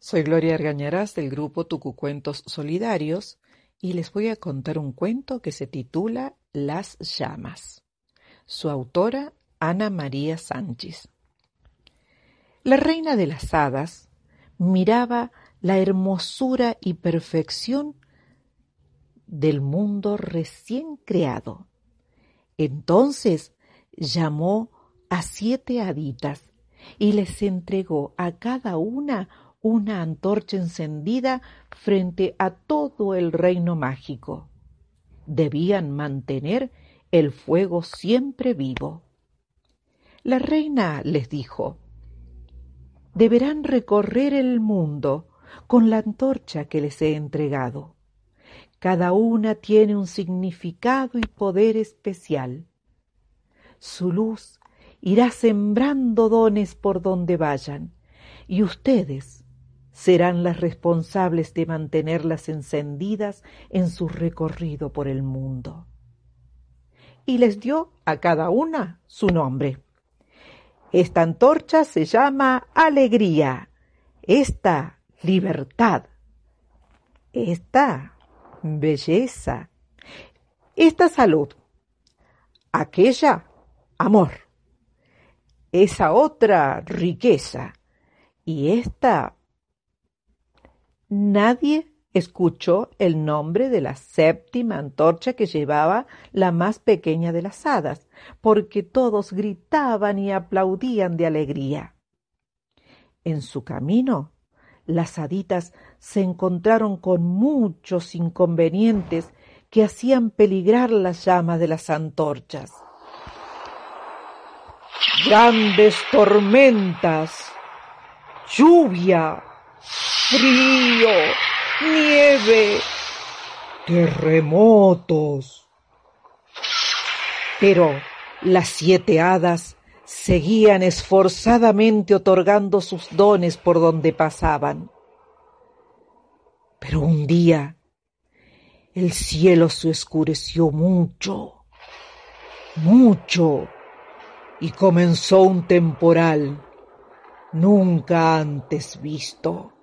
Soy Gloria Argañarás del grupo Tucucuentos Solidarios y les voy a contar un cuento que se titula Las llamas. Su autora, Ana María Sánchez. La reina de las hadas miraba la hermosura y perfección del mundo recién creado. Entonces llamó a siete haditas y les entregó a cada una una antorcha encendida frente a todo el reino mágico. Debían mantener el fuego siempre vivo. La reina les dijo, deberán recorrer el mundo con la antorcha que les he entregado. Cada una tiene un significado y poder especial. Su luz irá sembrando dones por donde vayan, y ustedes serán las responsables de mantenerlas encendidas en su recorrido por el mundo. Y les dio a cada una su nombre. Esta antorcha se llama alegría, esta libertad, esta belleza, esta salud, aquella amor, esa otra riqueza. Y esta Nadie escuchó el nombre de la séptima antorcha que llevaba la más pequeña de las hadas, porque todos gritaban y aplaudían de alegría. En su camino, las haditas se encontraron con muchos inconvenientes que hacían peligrar las llamas de las antorchas. Grandes tormentas, lluvia, frío, nieve, terremotos. Pero las siete hadas seguían esforzadamente otorgando sus dones por donde pasaban. Pero un día el cielo se oscureció mucho, mucho, y comenzó un temporal nunca antes visto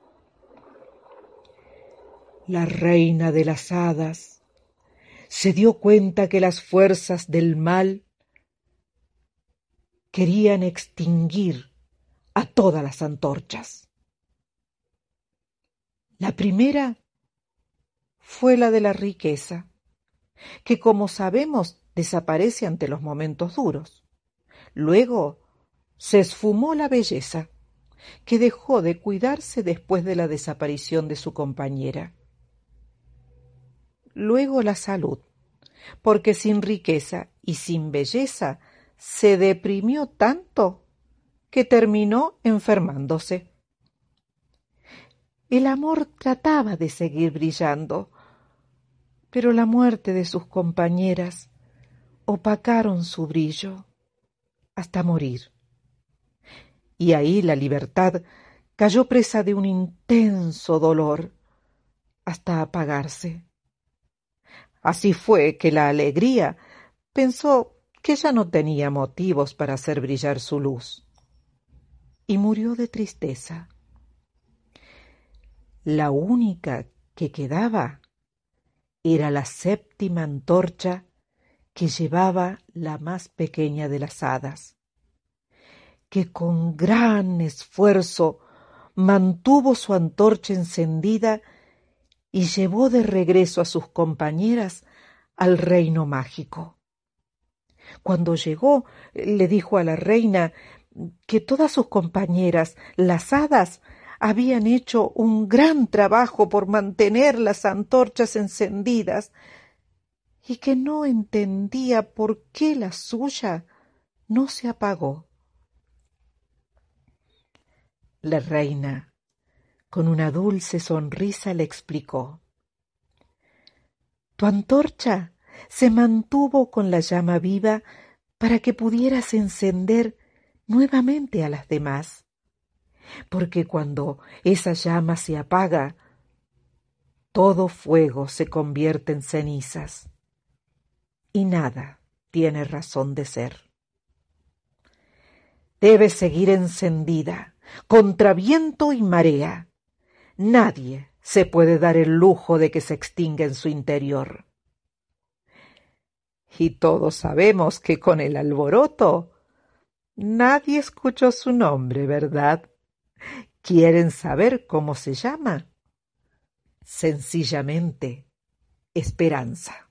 la reina de las hadas, se dio cuenta que las fuerzas del mal querían extinguir a todas las antorchas. La primera fue la de la riqueza, que como sabemos desaparece ante los momentos duros. Luego se esfumó la belleza, que dejó de cuidarse después de la desaparición de su compañera luego la salud, porque sin riqueza y sin belleza se deprimió tanto que terminó enfermándose. El amor trataba de seguir brillando, pero la muerte de sus compañeras opacaron su brillo hasta morir. Y ahí la libertad cayó presa de un intenso dolor hasta apagarse. Así fue que la alegría pensó que ya no tenía motivos para hacer brillar su luz y murió de tristeza. La única que quedaba era la séptima antorcha que llevaba la más pequeña de las hadas, que con gran esfuerzo mantuvo su antorcha encendida y llevó de regreso a sus compañeras al reino mágico. Cuando llegó, le dijo a la reina que todas sus compañeras, las hadas, habían hecho un gran trabajo por mantener las antorchas encendidas y que no entendía por qué la suya no se apagó. La reina con una dulce sonrisa le explicó. Tu antorcha se mantuvo con la llama viva para que pudieras encender nuevamente a las demás. Porque cuando esa llama se apaga, todo fuego se convierte en cenizas y nada tiene razón de ser. Debes seguir encendida, contra viento y marea, Nadie se puede dar el lujo de que se extinga en su interior. Y todos sabemos que con el alboroto nadie escuchó su nombre, ¿verdad? ¿Quieren saber cómo se llama? Sencillamente, esperanza.